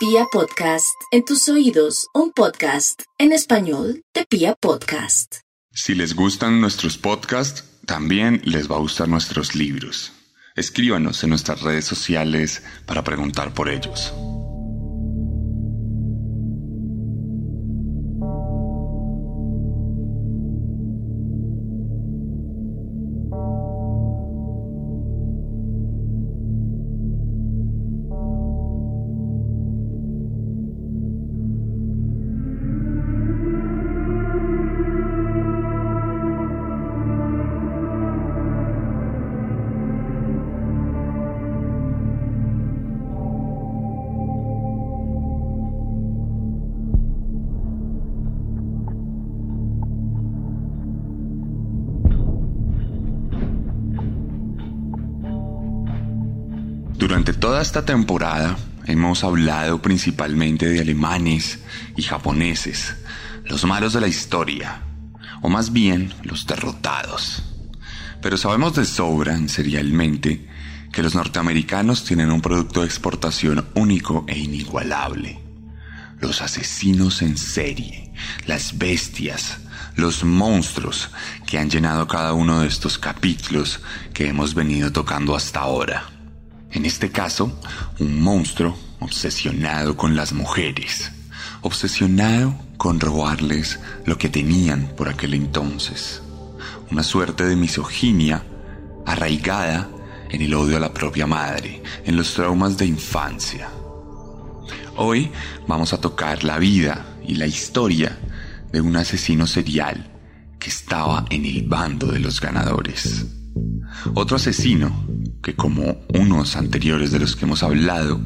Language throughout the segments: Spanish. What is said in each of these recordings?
Pia Podcast, en tus oídos, un podcast en español de Pia Podcast. Si les gustan nuestros podcasts, también les va a gustar nuestros libros. Escríbanos en nuestras redes sociales para preguntar por ellos. Esta temporada hemos hablado principalmente de alemanes y japoneses, los malos de la historia, o más bien los derrotados. Pero sabemos de sobra, serialmente, que los norteamericanos tienen un producto de exportación único e inigualable. Los asesinos en serie, las bestias, los monstruos que han llenado cada uno de estos capítulos que hemos venido tocando hasta ahora. En este caso, un monstruo obsesionado con las mujeres, obsesionado con robarles lo que tenían por aquel entonces. Una suerte de misoginia arraigada en el odio a la propia madre, en los traumas de infancia. Hoy vamos a tocar la vida y la historia de un asesino serial que estaba en el bando de los ganadores. Otro asesino que como unos anteriores de los que hemos hablado,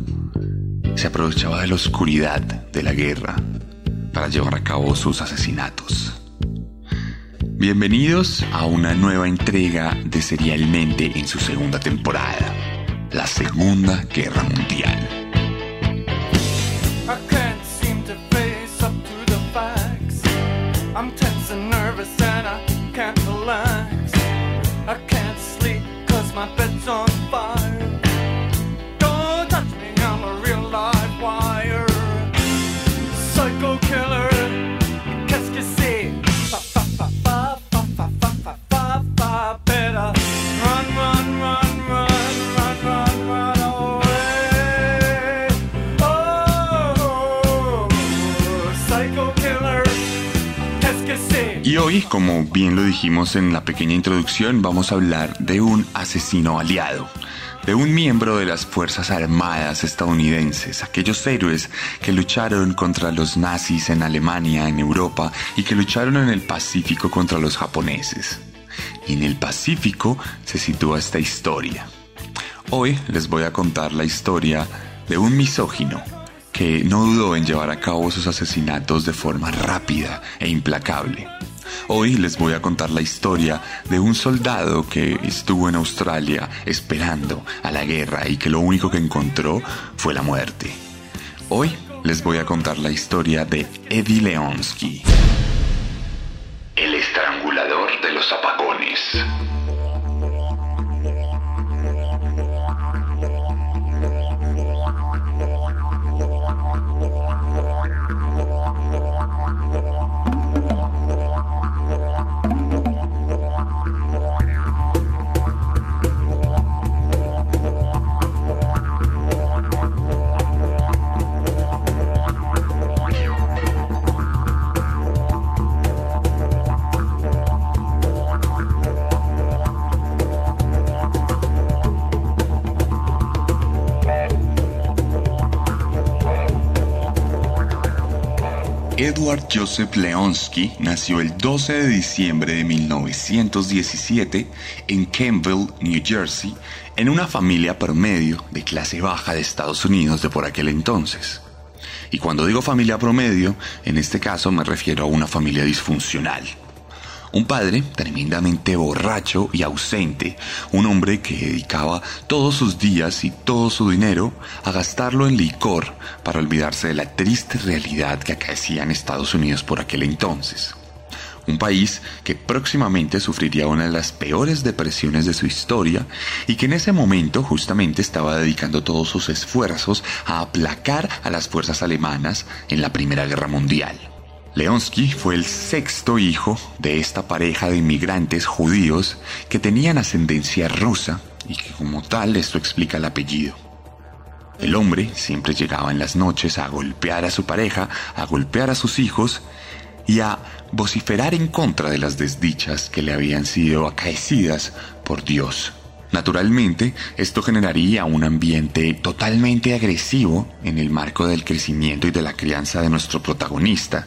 se aprovechaba de la oscuridad de la guerra para llevar a cabo sus asesinatos. Bienvenidos a una nueva entrega de Serialmente en su segunda temporada, la Segunda Guerra Mundial. Y hoy, como bien lo dijimos en la pequeña introducción, vamos a hablar de un asesino aliado, de un miembro de las Fuerzas Armadas estadounidenses, aquellos héroes que lucharon contra los nazis en Alemania, en Europa, y que lucharon en el Pacífico contra los japoneses. Y en el Pacífico se sitúa esta historia. Hoy les voy a contar la historia de un misógino que no dudó en llevar a cabo sus asesinatos de forma rápida e implacable. Hoy les voy a contar la historia de un soldado que estuvo en Australia esperando a la guerra y que lo único que encontró fue la muerte. Hoy les voy a contar la historia de Eddie Leonsky. El estrangulador de los apagones. Edward Joseph Leonsky nació el 12 de diciembre de 1917 en Campbell, New Jersey, en una familia promedio de clase baja de Estados Unidos de por aquel entonces. Y cuando digo familia promedio, en este caso me refiero a una familia disfuncional. Un padre tremendamente borracho y ausente, un hombre que dedicaba todos sus días y todo su dinero a gastarlo en licor para olvidarse de la triste realidad que acaecía en Estados Unidos por aquel entonces. un país que próximamente sufriría una de las peores depresiones de su historia y que en ese momento justamente estaba dedicando todos sus esfuerzos a aplacar a las fuerzas alemanas en la Primera Guerra Mundial. Leonsky fue el sexto hijo de esta pareja de inmigrantes judíos que tenían ascendencia rusa y que como tal esto explica el apellido. El hombre siempre llegaba en las noches a golpear a su pareja, a golpear a sus hijos y a vociferar en contra de las desdichas que le habían sido acaecidas por Dios. Naturalmente, esto generaría un ambiente totalmente agresivo en el marco del crecimiento y de la crianza de nuestro protagonista,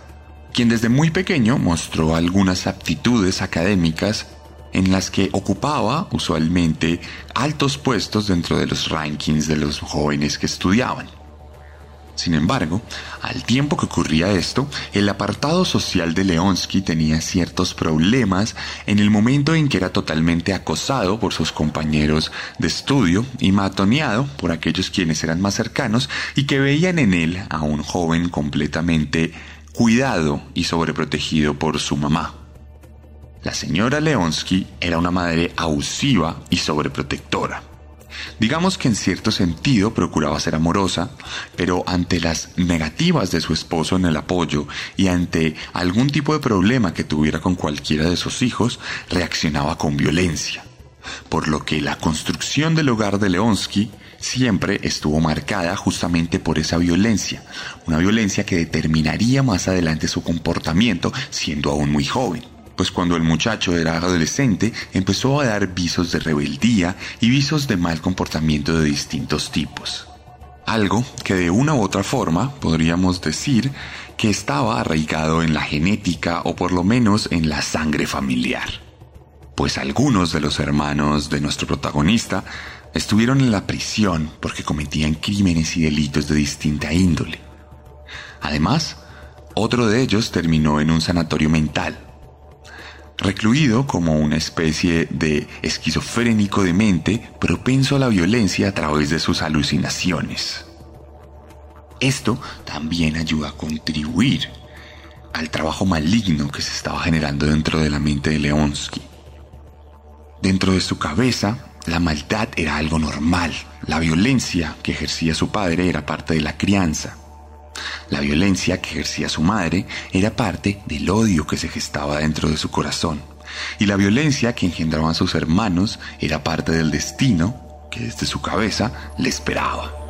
quien desde muy pequeño mostró algunas aptitudes académicas en las que ocupaba usualmente altos puestos dentro de los rankings de los jóvenes que estudiaban. Sin embargo, al tiempo que ocurría esto, el apartado social de Leonsky tenía ciertos problemas en el momento en que era totalmente acosado por sus compañeros de estudio y matoneado por aquellos quienes eran más cercanos y que veían en él a un joven completamente cuidado y sobreprotegido por su mamá. La señora Leonsky era una madre abusiva y sobreprotectora. Digamos que en cierto sentido procuraba ser amorosa, pero ante las negativas de su esposo en el apoyo y ante algún tipo de problema que tuviera con cualquiera de sus hijos, reaccionaba con violencia. Por lo que la construcción del hogar de Leonsky siempre estuvo marcada justamente por esa violencia, una violencia que determinaría más adelante su comportamiento siendo aún muy joven pues cuando el muchacho era adolescente empezó a dar visos de rebeldía y visos de mal comportamiento de distintos tipos. Algo que de una u otra forma podríamos decir que estaba arraigado en la genética o por lo menos en la sangre familiar. Pues algunos de los hermanos de nuestro protagonista estuvieron en la prisión porque cometían crímenes y delitos de distinta índole. Además, otro de ellos terminó en un sanatorio mental, recluido como una especie de esquizofrénico de mente propenso a la violencia a través de sus alucinaciones. Esto también ayuda a contribuir al trabajo maligno que se estaba generando dentro de la mente de Leonsky. Dentro de su cabeza, la maldad era algo normal, la violencia que ejercía su padre era parte de la crianza, la violencia que ejercía su madre era parte del odio que se gestaba dentro de su corazón. Y la violencia que engendraban sus hermanos era parte del destino que desde su cabeza le esperaba.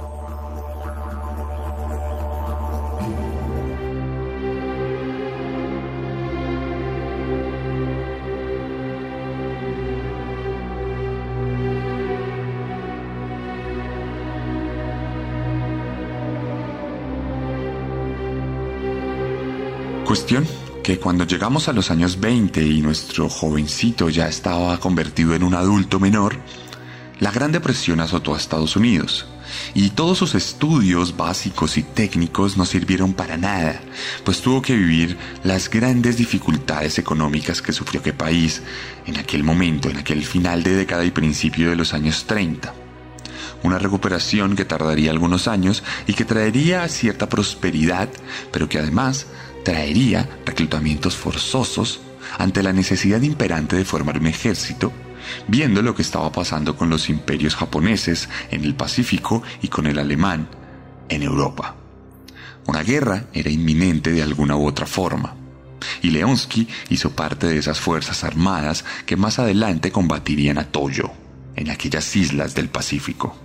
Que cuando llegamos a los años 20 y nuestro jovencito ya estaba convertido en un adulto menor, la Gran Depresión azotó a Estados Unidos y todos sus estudios básicos y técnicos no sirvieron para nada, pues tuvo que vivir las grandes dificultades económicas que sufrió aquel país en aquel momento, en aquel final de década y principio de los años 30 una recuperación que tardaría algunos años y que traería cierta prosperidad, pero que además traería reclutamientos forzosos ante la necesidad imperante de formar un ejército, viendo lo que estaba pasando con los imperios japoneses en el Pacífico y con el alemán en Europa. Una guerra era inminente de alguna u otra forma, y Leonsky hizo parte de esas fuerzas armadas que más adelante combatirían a Toyo, en aquellas islas del Pacífico.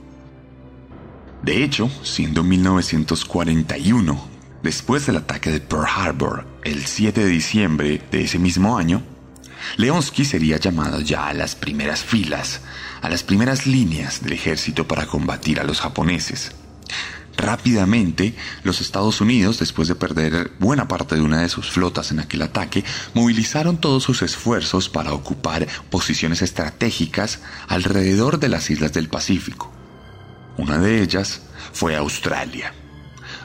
De hecho, siendo 1941 Después del ataque de Pearl Harbor, el 7 de diciembre de ese mismo año, Leonsky sería llamado ya a las primeras filas, a las primeras líneas del ejército para combatir a los japoneses. Rápidamente, los Estados Unidos, después de perder buena parte de una de sus flotas en aquel ataque, movilizaron todos sus esfuerzos para ocupar posiciones estratégicas alrededor de las islas del Pacífico. Una de ellas fue Australia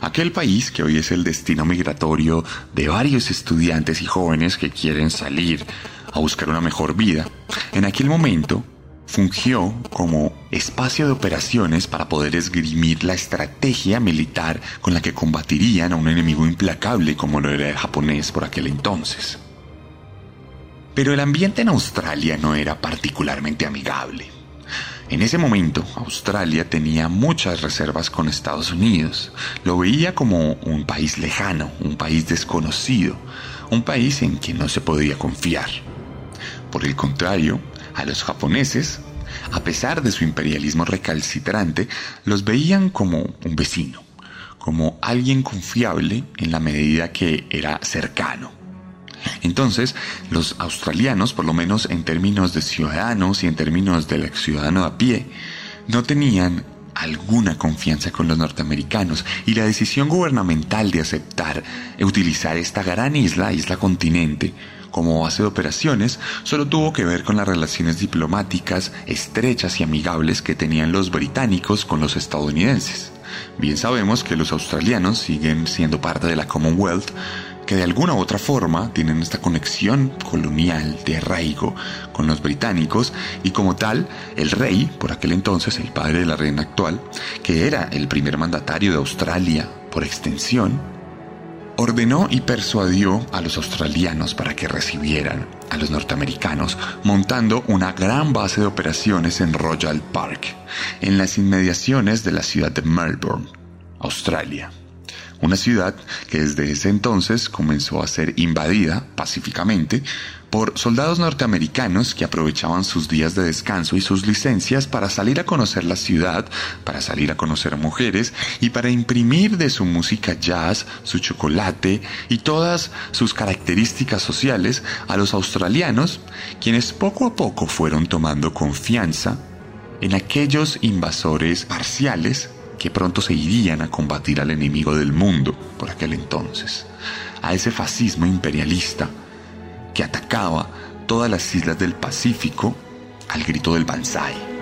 aquel país que hoy es el destino migratorio de varios estudiantes y jóvenes que quieren salir a buscar una mejor vida, en aquel momento fungió como espacio de operaciones para poder esgrimir la estrategia militar con la que combatirían a un enemigo implacable como lo era el japonés por aquel entonces. Pero el ambiente en Australia no era particularmente amigable. En ese momento, Australia tenía muchas reservas con Estados Unidos. Lo veía como un país lejano, un país desconocido, un país en quien no se podía confiar. Por el contrario, a los japoneses, a pesar de su imperialismo recalcitrante, los veían como un vecino, como alguien confiable en la medida que era cercano. Entonces, los australianos, por lo menos en términos de ciudadanos y en términos del ciudadano a pie, no tenían alguna confianza con los norteamericanos y la decisión gubernamental de aceptar utilizar esta gran isla, isla continente, como base de operaciones, solo tuvo que ver con las relaciones diplomáticas estrechas y amigables que tenían los británicos con los estadounidenses. Bien sabemos que los australianos siguen siendo parte de la Commonwealth, que de alguna u otra forma tienen esta conexión colonial de arraigo con los británicos y como tal el rey, por aquel entonces el padre de la reina actual, que era el primer mandatario de Australia por extensión, ordenó y persuadió a los australianos para que recibieran a los norteamericanos montando una gran base de operaciones en Royal Park, en las inmediaciones de la ciudad de Melbourne, Australia una ciudad que desde ese entonces comenzó a ser invadida pacíficamente por soldados norteamericanos que aprovechaban sus días de descanso y sus licencias para salir a conocer la ciudad, para salir a conocer mujeres y para imprimir de su música jazz, su chocolate y todas sus características sociales a los australianos, quienes poco a poco fueron tomando confianza en aquellos invasores parciales que pronto se irían a combatir al enemigo del mundo por aquel entonces, a ese fascismo imperialista que atacaba todas las islas del Pacífico al grito del Banzai.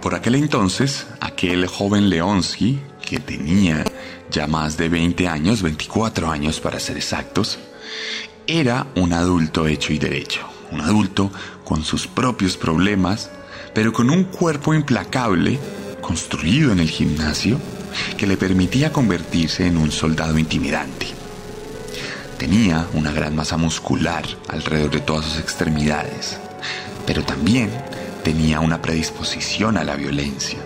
Por aquel entonces, aquel joven Leonsky, que tenía ya más de 20 años, 24 años para ser exactos, era un adulto hecho y derecho, un adulto con sus propios problemas, pero con un cuerpo implacable, construido en el gimnasio, que le permitía convertirse en un soldado intimidante. Tenía una gran masa muscular alrededor de todas sus extremidades, pero también tenía una predisposición a la violencia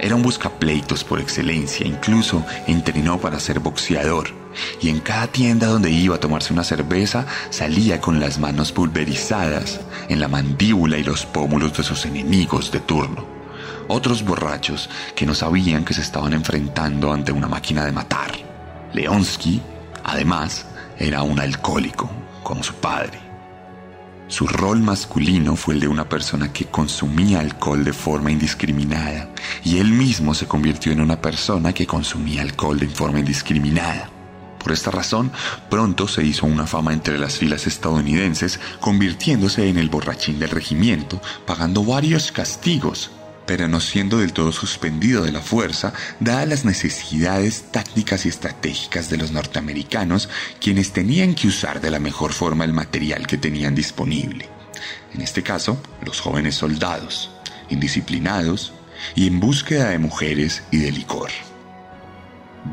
era un buscapleitos por excelencia, incluso entrenó para ser boxeador. Y en cada tienda donde iba a tomarse una cerveza salía con las manos pulverizadas en la mandíbula y los pómulos de sus enemigos de turno. Otros borrachos que no sabían que se estaban enfrentando ante una máquina de matar. Leonsky, además, era un alcohólico, como su padre. Su rol masculino fue el de una persona que consumía alcohol de forma indiscriminada y él mismo se convirtió en una persona que consumía alcohol de forma indiscriminada. Por esta razón, pronto se hizo una fama entre las filas estadounidenses, convirtiéndose en el borrachín del regimiento, pagando varios castigos pero no siendo del todo suspendido de la fuerza, dadas las necesidades tácticas y estratégicas de los norteamericanos, quienes tenían que usar de la mejor forma el material que tenían disponible. En este caso, los jóvenes soldados, indisciplinados y en búsqueda de mujeres y de licor.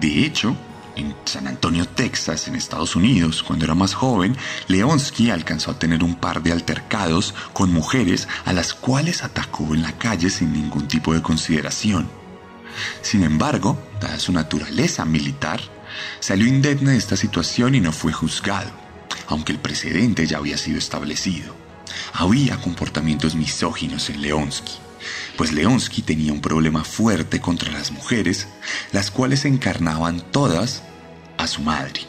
De hecho, en San Antonio, Texas, en Estados Unidos, cuando era más joven, Leonsky alcanzó a tener un par de altercados con mujeres a las cuales atacó en la calle sin ningún tipo de consideración. Sin embargo, dada su naturaleza militar, salió indemne de esta situación y no fue juzgado, aunque el precedente ya había sido establecido. Había comportamientos misóginos en Leonsky pues Leonsky tenía un problema fuerte contra las mujeres, las cuales encarnaban todas a su madre.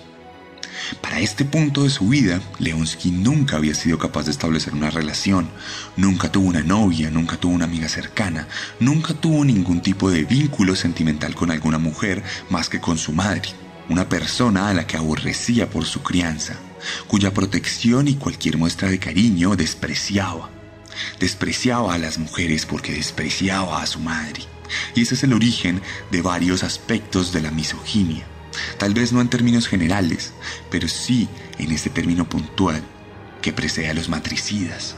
Para este punto de su vida, Leonsky nunca había sido capaz de establecer una relación, nunca tuvo una novia, nunca tuvo una amiga cercana, nunca tuvo ningún tipo de vínculo sentimental con alguna mujer más que con su madre, una persona a la que aborrecía por su crianza, cuya protección y cualquier muestra de cariño despreciaba. Despreciaba a las mujeres porque despreciaba a su madre. Y ese es el origen de varios aspectos de la misoginia. Tal vez no en términos generales, pero sí en ese término puntual que precede a los matricidas.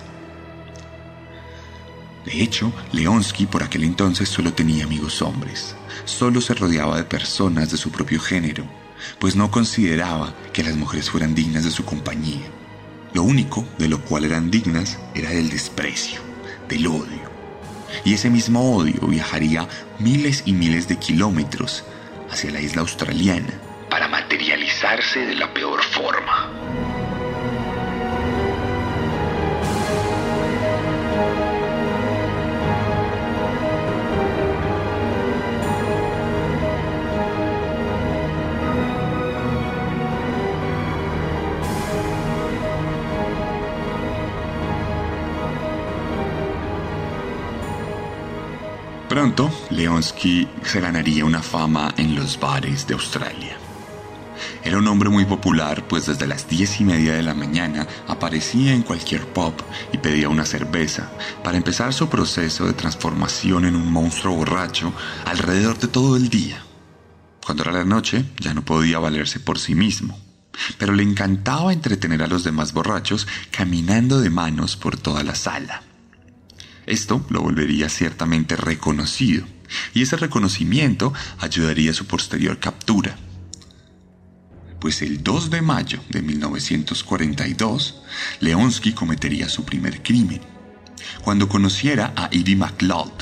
De hecho, Leonsky por aquel entonces solo tenía amigos hombres. Solo se rodeaba de personas de su propio género, pues no consideraba que las mujeres fueran dignas de su compañía. Lo único de lo cual eran dignas era del desprecio, del odio. Y ese mismo odio viajaría miles y miles de kilómetros hacia la isla australiana para materializarse de la peor forma. Pronto, Leonsky se ganaría una fama en los bares de Australia. Era un hombre muy popular, pues desde las diez y media de la mañana aparecía en cualquier pub y pedía una cerveza para empezar su proceso de transformación en un monstruo borracho alrededor de todo el día. Cuando era la noche, ya no podía valerse por sí mismo, pero le encantaba entretener a los demás borrachos caminando de manos por toda la sala. Esto lo volvería ciertamente reconocido, y ese reconocimiento ayudaría a su posterior captura. Pues el 2 de mayo de 1942, Leonsky cometería su primer crimen, cuando conociera a Edie McLeod,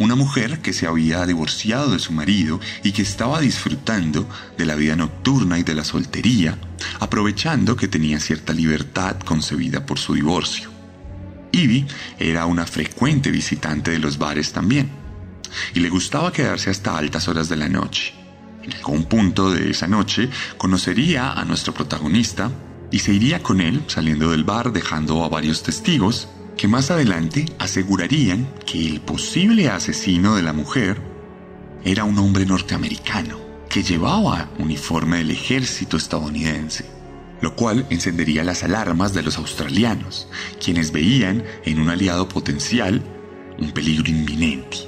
una mujer que se había divorciado de su marido y que estaba disfrutando de la vida nocturna y de la soltería, aprovechando que tenía cierta libertad concebida por su divorcio. Ivy era una frecuente visitante de los bares también, y le gustaba quedarse hasta altas horas de la noche. En algún punto de esa noche conocería a nuestro protagonista y se iría con él saliendo del bar dejando a varios testigos que más adelante asegurarían que el posible asesino de la mujer era un hombre norteamericano que llevaba uniforme del ejército estadounidense lo cual encendería las alarmas de los australianos, quienes veían en un aliado potencial un peligro inminente.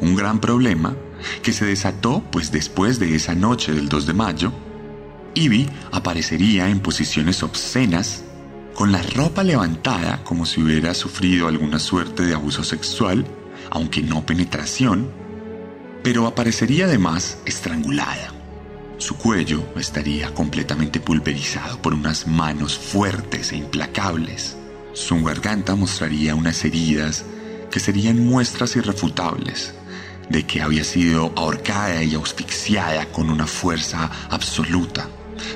Un gran problema que se desató pues después de esa noche del 2 de mayo, Ivy aparecería en posiciones obscenas, con la ropa levantada como si hubiera sufrido alguna suerte de abuso sexual, aunque no penetración, pero aparecería además estrangulada. Su cuello estaría completamente pulverizado por unas manos fuertes e implacables. Su garganta mostraría unas heridas que serían muestras irrefutables de que había sido ahorcada y asfixiada con una fuerza absoluta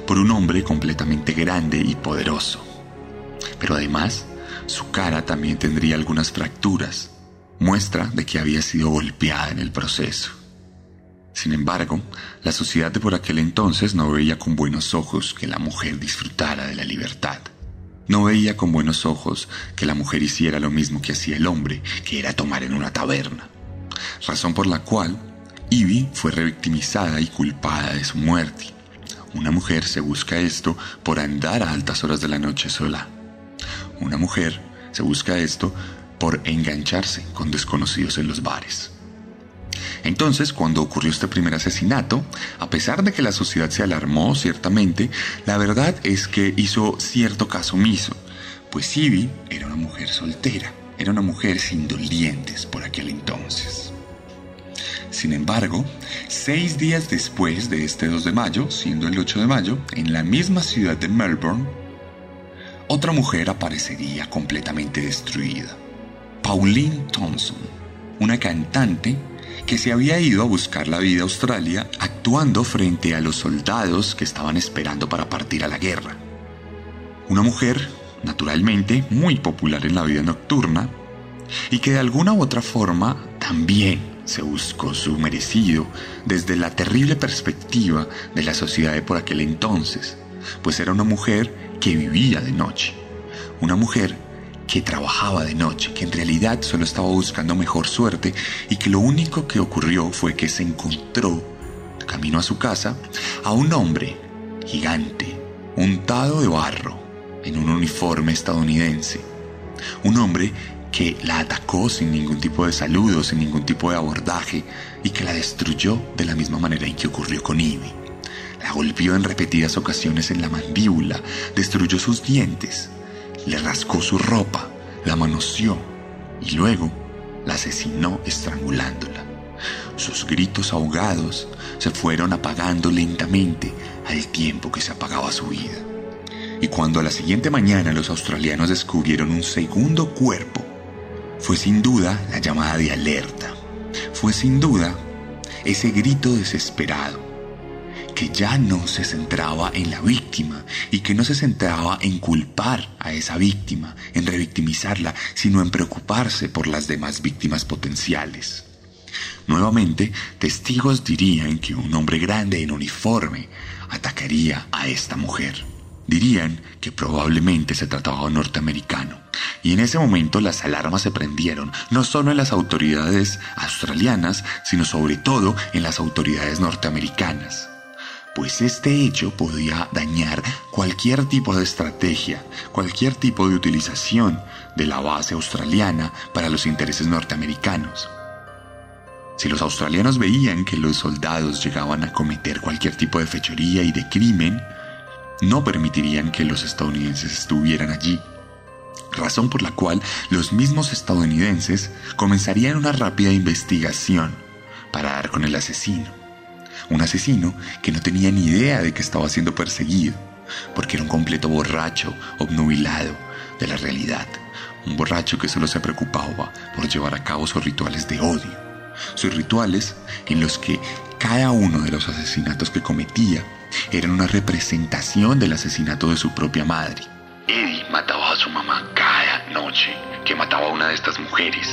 por un hombre completamente grande y poderoso. Pero además, su cara también tendría algunas fracturas, muestra de que había sido golpeada en el proceso. Sin embargo, la sociedad de por aquel entonces no veía con buenos ojos que la mujer disfrutara de la libertad. No veía con buenos ojos que la mujer hiciera lo mismo que hacía el hombre, que era tomar en una taberna. Razón por la cual Ivy fue revictimizada y culpada de su muerte. Una mujer se busca esto por andar a altas horas de la noche sola. Una mujer se busca esto por engancharse con desconocidos en los bares. Entonces, cuando ocurrió este primer asesinato, a pesar de que la sociedad se alarmó ciertamente, la verdad es que hizo cierto caso omiso, pues Ivy era una mujer soltera, era una mujer sin dolientes por aquel entonces. Sin embargo, seis días después de este 2 de mayo, siendo el 8 de mayo, en la misma ciudad de Melbourne, otra mujer aparecería completamente destruida. Pauline Thompson, una cantante que se había ido a buscar la vida a Australia actuando frente a los soldados que estaban esperando para partir a la guerra. Una mujer, naturalmente, muy popular en la vida nocturna y que de alguna u otra forma también se buscó su merecido desde la terrible perspectiva de la sociedad de por aquel entonces, pues era una mujer que vivía de noche, una mujer que trabajaba de noche, que en realidad solo estaba buscando mejor suerte y que lo único que ocurrió fue que se encontró, camino a su casa, a un hombre gigante, untado de barro, en un uniforme estadounidense. Un hombre que la atacó sin ningún tipo de saludo, sin ningún tipo de abordaje y que la destruyó de la misma manera en que ocurrió con Ivy. La golpeó en repetidas ocasiones en la mandíbula, destruyó sus dientes, le rascó su ropa, la manoseó y luego la asesinó estrangulándola. Sus gritos ahogados se fueron apagando lentamente al tiempo que se apagaba su vida. Y cuando a la siguiente mañana los australianos descubrieron un segundo cuerpo, fue sin duda la llamada de alerta. Fue sin duda ese grito desesperado que ya no se centraba en la víctima y que no se centraba en culpar a esa víctima, en revictimizarla, sino en preocuparse por las demás víctimas potenciales. Nuevamente, testigos dirían que un hombre grande en uniforme atacaría a esta mujer. Dirían que probablemente se trataba de un norteamericano. Y en ese momento las alarmas se prendieron, no solo en las autoridades australianas, sino sobre todo en las autoridades norteamericanas. Pues este hecho podía dañar cualquier tipo de estrategia, cualquier tipo de utilización de la base australiana para los intereses norteamericanos. Si los australianos veían que los soldados llegaban a cometer cualquier tipo de fechoría y de crimen, no permitirían que los estadounidenses estuvieran allí. Razón por la cual los mismos estadounidenses comenzarían una rápida investigación para dar con el asesino. Un asesino que no tenía ni idea de que estaba siendo perseguido, porque era un completo borracho, obnubilado de la realidad. Un borracho que solo se preocupaba por llevar a cabo sus rituales de odio sus rituales en los que cada uno de los asesinatos que cometía eran una representación del asesinato de su propia madre. Eddie mataba a su mamá cada noche que mataba a una de estas mujeres.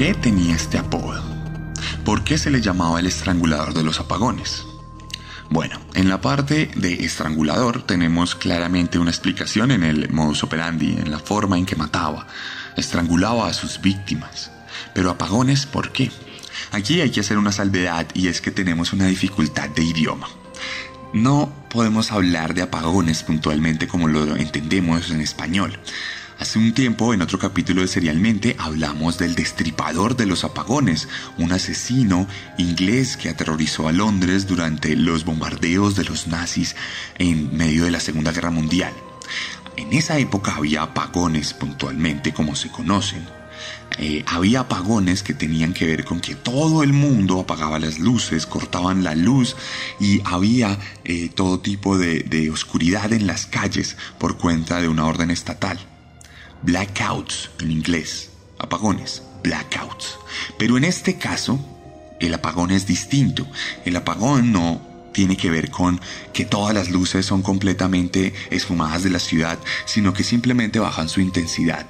Qué tenía este apodo? ¿Por qué se le llamaba el estrangulador de los apagones? Bueno, en la parte de estrangulador tenemos claramente una explicación en el modus operandi, en la forma en que mataba. Estrangulaba a sus víctimas. Pero apagones, ¿por qué? Aquí hay que hacer una salvedad y es que tenemos una dificultad de idioma. No podemos hablar de apagones puntualmente como lo entendemos en español. Hace un tiempo, en otro capítulo de Serialmente, hablamos del destripador de los apagones, un asesino inglés que aterrorizó a Londres durante los bombardeos de los nazis en medio de la Segunda Guerra Mundial. En esa época había apagones puntualmente como se conocen. Eh, había apagones que tenían que ver con que todo el mundo apagaba las luces, cortaban la luz y había eh, todo tipo de oscuridad en las calles por cuenta de una orden estatal blackouts en inglés, apagones, blackouts. Pero en este caso, el apagón es distinto. El apagón no tiene que ver con que todas las luces son completamente esfumadas de la ciudad, sino que simplemente bajan su intensidad.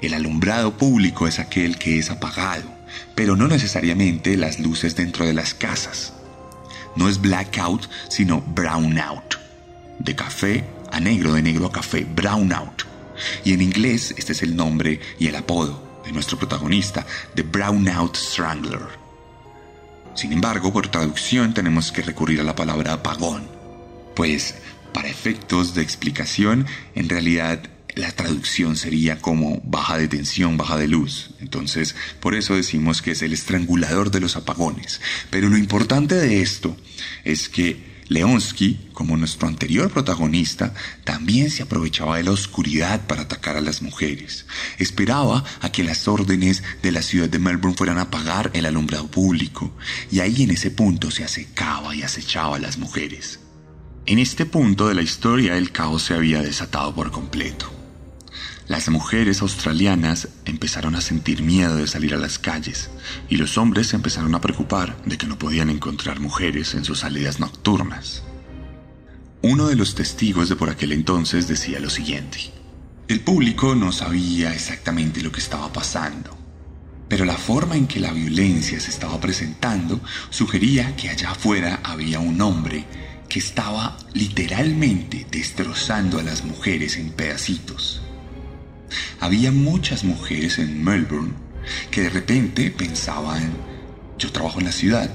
El alumbrado público es aquel que es apagado, pero no necesariamente las luces dentro de las casas. No es blackout, sino brownout. De café a negro, de negro a café, brownout. Y en inglés este es el nombre y el apodo de nuestro protagonista, The Brownout Strangler. Sin embargo, por traducción tenemos que recurrir a la palabra apagón, pues para efectos de explicación, en realidad la traducción sería como baja de tensión, baja de luz. Entonces, por eso decimos que es el estrangulador de los apagones. Pero lo importante de esto es que Leonsky, como nuestro anterior protagonista, también se aprovechaba de la oscuridad para atacar a las mujeres. Esperaba a que las órdenes de la ciudad de Melbourne fueran a apagar el alumbrado público, y ahí en ese punto se acecaba y acechaba a las mujeres. En este punto de la historia el caos se había desatado por completo. Las mujeres australianas empezaron a sentir miedo de salir a las calles y los hombres se empezaron a preocupar de que no podían encontrar mujeres en sus salidas nocturnas. Uno de los testigos de por aquel entonces decía lo siguiente. El público no sabía exactamente lo que estaba pasando, pero la forma en que la violencia se estaba presentando sugería que allá afuera había un hombre que estaba literalmente destrozando a las mujeres en pedacitos. Había muchas mujeres en Melbourne que de repente pensaban, yo trabajo en la ciudad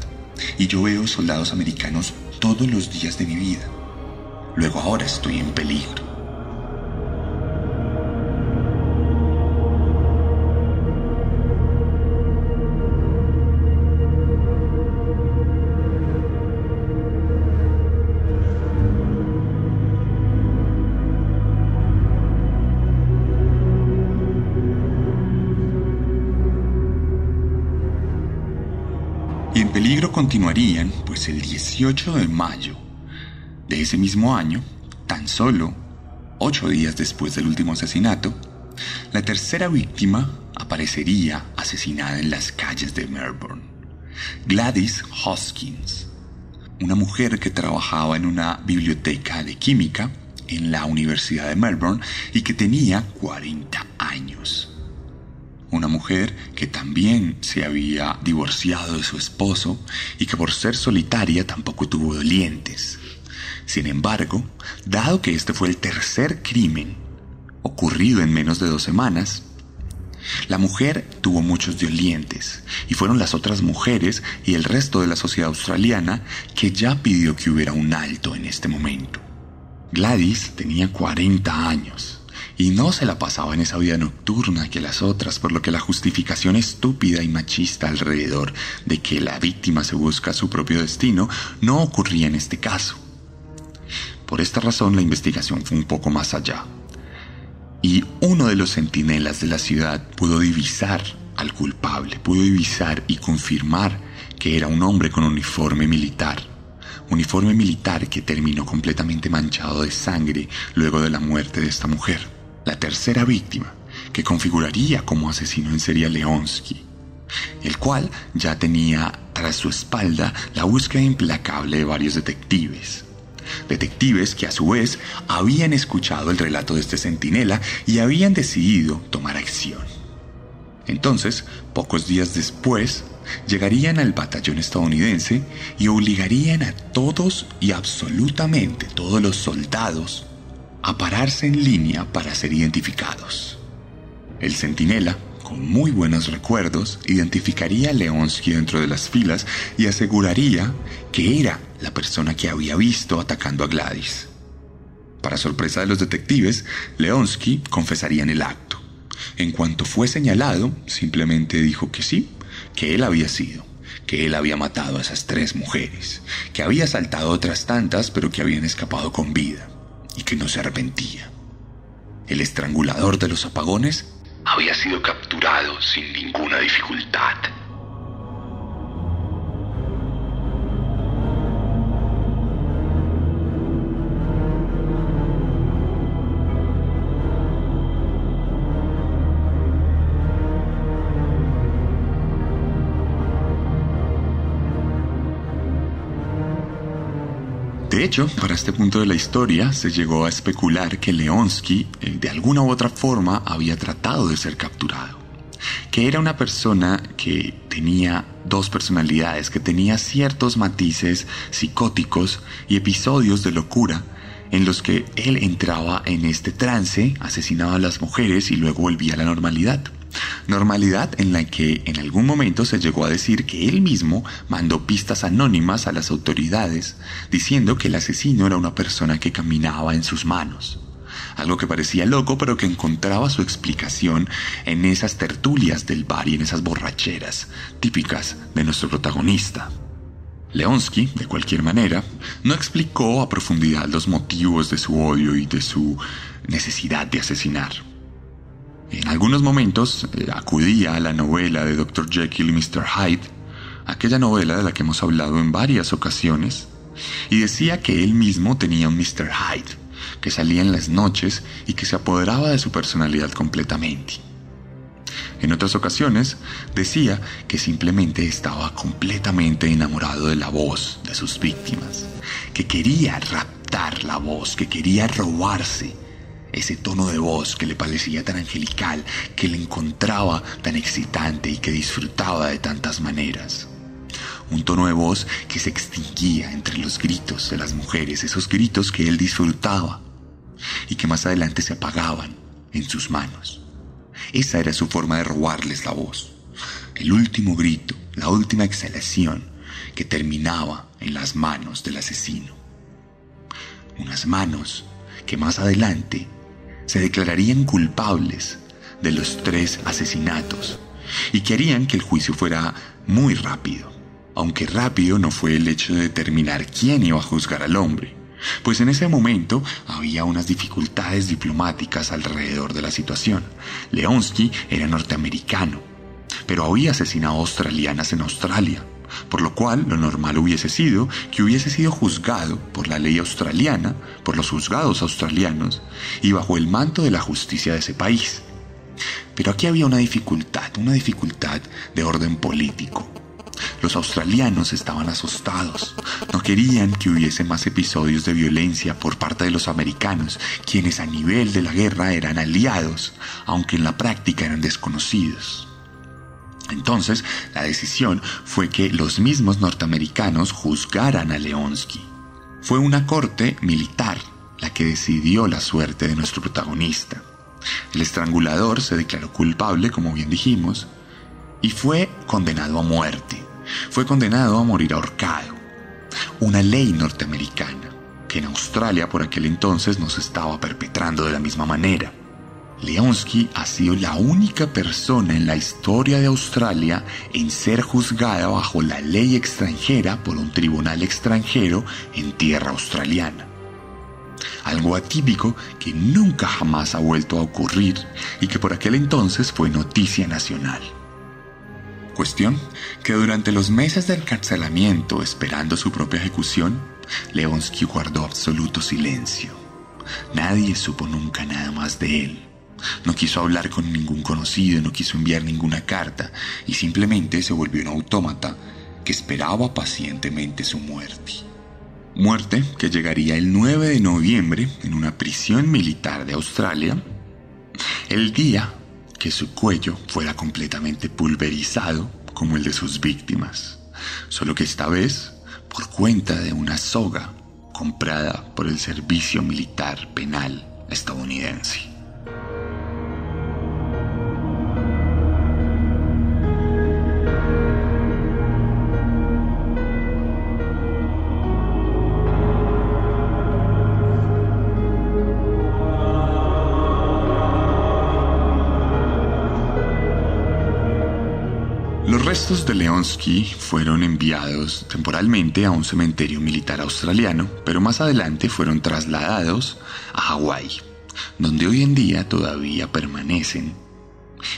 y yo veo soldados americanos todos los días de mi vida. Luego ahora estoy en peligro. Continuarían, pues el 18 de mayo de ese mismo año, tan solo ocho días después del último asesinato, la tercera víctima aparecería asesinada en las calles de Melbourne. Gladys Hoskins, una mujer que trabajaba en una biblioteca de química en la Universidad de Melbourne y que tenía 40 años. Una mujer que también se había divorciado de su esposo y que por ser solitaria tampoco tuvo dolientes. Sin embargo, dado que este fue el tercer crimen ocurrido en menos de dos semanas, la mujer tuvo muchos dolientes y fueron las otras mujeres y el resto de la sociedad australiana que ya pidió que hubiera un alto en este momento. Gladys tenía 40 años y no se la pasaba en esa vida nocturna que las otras, por lo que la justificación estúpida y machista alrededor de que la víctima se busca su propio destino no ocurría en este caso. Por esta razón la investigación fue un poco más allá. Y uno de los centinelas de la ciudad pudo divisar al culpable, pudo divisar y confirmar que era un hombre con uniforme militar. Uniforme militar que terminó completamente manchado de sangre luego de la muerte de esta mujer. La tercera víctima, que configuraría como asesino en serie Leonsky, el cual ya tenía tras su espalda la búsqueda implacable de varios detectives detectives que a su vez habían escuchado el relato de este centinela y habían decidido tomar acción. Entonces, pocos días después, llegarían al batallón estadounidense y obligarían a todos y absolutamente todos los soldados a pararse en línea para ser identificados. El centinela con muy buenos recuerdos, identificaría a Leonsky dentro de las filas y aseguraría que era la persona que había visto atacando a Gladys. Para sorpresa de los detectives, Leonsky confesaría en el acto. En cuanto fue señalado, simplemente dijo que sí, que él había sido, que él había matado a esas tres mujeres, que había asaltado otras tantas pero que habían escapado con vida y que no se arrepentía. El estrangulador de los apagones había sido capturado sin ninguna dificultad. De hecho, para este punto de la historia se llegó a especular que Leonsky eh, de alguna u otra forma había tratado de ser capturado, que era una persona que tenía dos personalidades, que tenía ciertos matices psicóticos y episodios de locura en los que él entraba en este trance, asesinaba a las mujeres y luego volvía a la normalidad. Normalidad en la que en algún momento se llegó a decir que él mismo mandó pistas anónimas a las autoridades diciendo que el asesino era una persona que caminaba en sus manos. Algo que parecía loco pero que encontraba su explicación en esas tertulias del bar y en esas borracheras típicas de nuestro protagonista. Leonsky, de cualquier manera, no explicó a profundidad los motivos de su odio y de su necesidad de asesinar. En algunos momentos eh, acudía a la novela de Dr. Jekyll y Mr. Hyde, aquella novela de la que hemos hablado en varias ocasiones, y decía que él mismo tenía un Mr. Hyde, que salía en las noches y que se apoderaba de su personalidad completamente. En otras ocasiones decía que simplemente estaba completamente enamorado de la voz de sus víctimas, que quería raptar la voz, que quería robarse ese tono de voz que le parecía tan angelical, que le encontraba tan excitante y que disfrutaba de tantas maneras. Un tono de voz que se extinguía entre los gritos de las mujeres, esos gritos que él disfrutaba y que más adelante se apagaban en sus manos. Esa era su forma de robarles la voz. El último grito, la última exhalación que terminaba en las manos del asesino. Unas manos que más adelante se declararían culpables de los tres asesinatos y querían que el juicio fuera muy rápido, aunque rápido no fue el hecho de determinar quién iba a juzgar al hombre, pues en ese momento había unas dificultades diplomáticas alrededor de la situación. Leonsky era norteamericano, pero había asesinado australianas en Australia, por lo cual lo normal hubiese sido que hubiese sido juzgado por la ley australiana, por los juzgados australianos, y bajo el manto de la justicia de ese país. Pero aquí había una dificultad, una dificultad de orden político. Los australianos estaban asustados, no querían que hubiese más episodios de violencia por parte de los americanos, quienes a nivel de la guerra eran aliados, aunque en la práctica eran desconocidos. Entonces, la decisión fue que los mismos norteamericanos juzgaran a Leonsky. Fue una corte militar la que decidió la suerte de nuestro protagonista. El estrangulador se declaró culpable, como bien dijimos, y fue condenado a muerte. Fue condenado a morir ahorcado. Una ley norteamericana que en Australia por aquel entonces no se estaba perpetrando de la misma manera. Leonsky ha sido la única persona en la historia de Australia en ser juzgada bajo la ley extranjera por un tribunal extranjero en tierra australiana. Algo atípico que nunca jamás ha vuelto a ocurrir y que por aquel entonces fue noticia nacional. Cuestión que durante los meses del encarcelamiento esperando su propia ejecución, Leonsky guardó absoluto silencio. Nadie supo nunca nada más de él. No quiso hablar con ningún conocido, no quiso enviar ninguna carta y simplemente se volvió un autómata que esperaba pacientemente su muerte. Muerte que llegaría el 9 de noviembre en una prisión militar de Australia, el día que su cuello fuera completamente pulverizado como el de sus víctimas, solo que esta vez por cuenta de una soga comprada por el Servicio Militar Penal estadounidense. Restos de Leonsky fueron enviados temporalmente a un cementerio militar australiano, pero más adelante fueron trasladados a Hawái, donde hoy en día todavía permanecen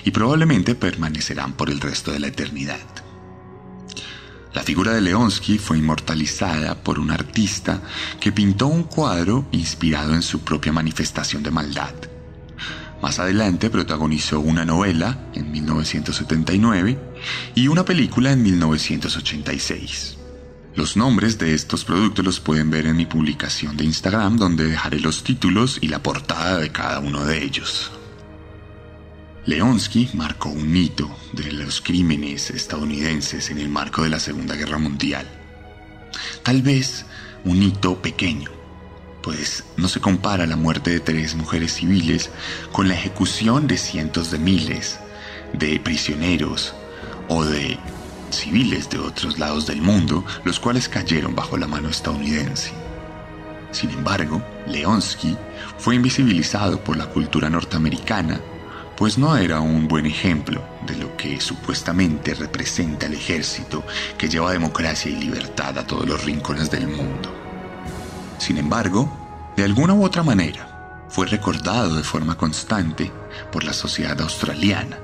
y probablemente permanecerán por el resto de la eternidad. La figura de Leonsky fue inmortalizada por un artista que pintó un cuadro inspirado en su propia manifestación de maldad. Más adelante protagonizó una novela en 1979 y una película en 1986. Los nombres de estos productos los pueden ver en mi publicación de Instagram donde dejaré los títulos y la portada de cada uno de ellos. Leonsky marcó un hito de los crímenes estadounidenses en el marco de la Segunda Guerra Mundial. Tal vez un hito pequeño, pues no se compara la muerte de tres mujeres civiles con la ejecución de cientos de miles de prisioneros o de civiles de otros lados del mundo, los cuales cayeron bajo la mano estadounidense. Sin embargo, Leonsky fue invisibilizado por la cultura norteamericana, pues no era un buen ejemplo de lo que supuestamente representa el ejército que lleva democracia y libertad a todos los rincones del mundo. Sin embargo, de alguna u otra manera, fue recordado de forma constante por la sociedad australiana,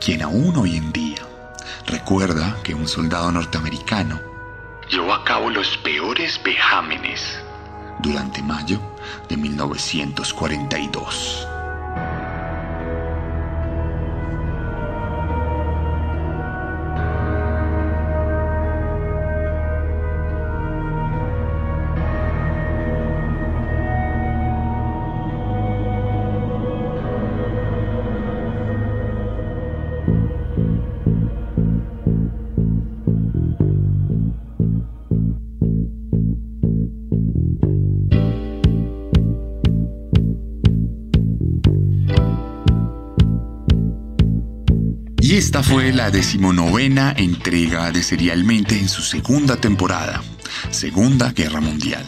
quien aún hoy en día recuerda que un soldado norteamericano llevó a cabo los peores vejámenes durante mayo de 1942. Esta fue la decimonovena entrega de Serialmente en su segunda temporada, Segunda Guerra Mundial.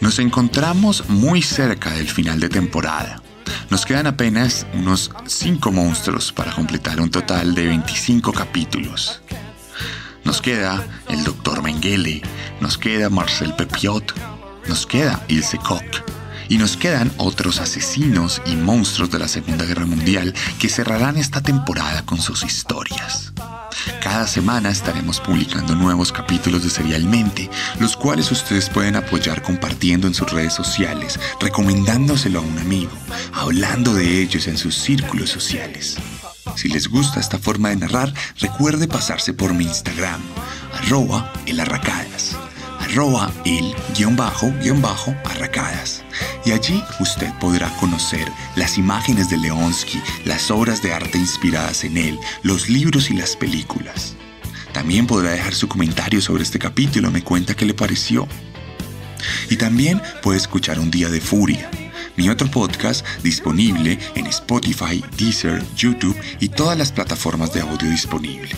Nos encontramos muy cerca del final de temporada. Nos quedan apenas unos 5 monstruos para completar un total de 25 capítulos. Nos queda el Dr. Mengele, nos queda Marcel Pepiot, nos queda Ilse Koch y nos quedan otros asesinos y monstruos de la Segunda Guerra Mundial que cerrarán esta temporada con sus historias. Cada semana estaremos publicando nuevos capítulos de Serialmente, los cuales ustedes pueden apoyar compartiendo en sus redes sociales, recomendándoselo a un amigo, hablando de ellos en sus círculos sociales. Si les gusta esta forma de narrar, recuerde pasarse por mi Instagram, arroba elarracadas, arroba el guion bajo guion bajo arracadas. Y allí usted podrá conocer las imágenes de Leonsky, las obras de arte inspiradas en él, los libros y las películas. También podrá dejar su comentario sobre este capítulo, me cuenta qué le pareció. Y también puede escuchar Un Día de Furia, mi otro podcast disponible en Spotify, Deezer, YouTube y todas las plataformas de audio disponible.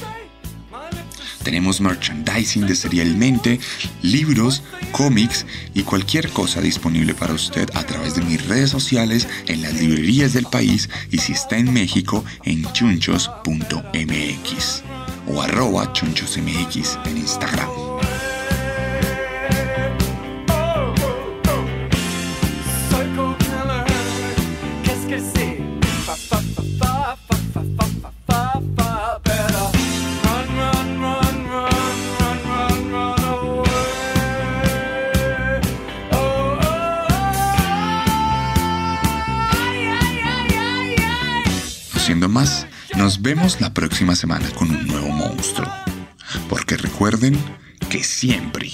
Tenemos merchandising de Serialmente, libros, cómics y cualquier cosa disponible para usted a través de mis redes sociales, en las librerías del país y si está en México en chunchos.mx o arroba chunchosmx en Instagram. Nos vemos la próxima semana con un nuevo monstruo. Porque recuerden que siempre.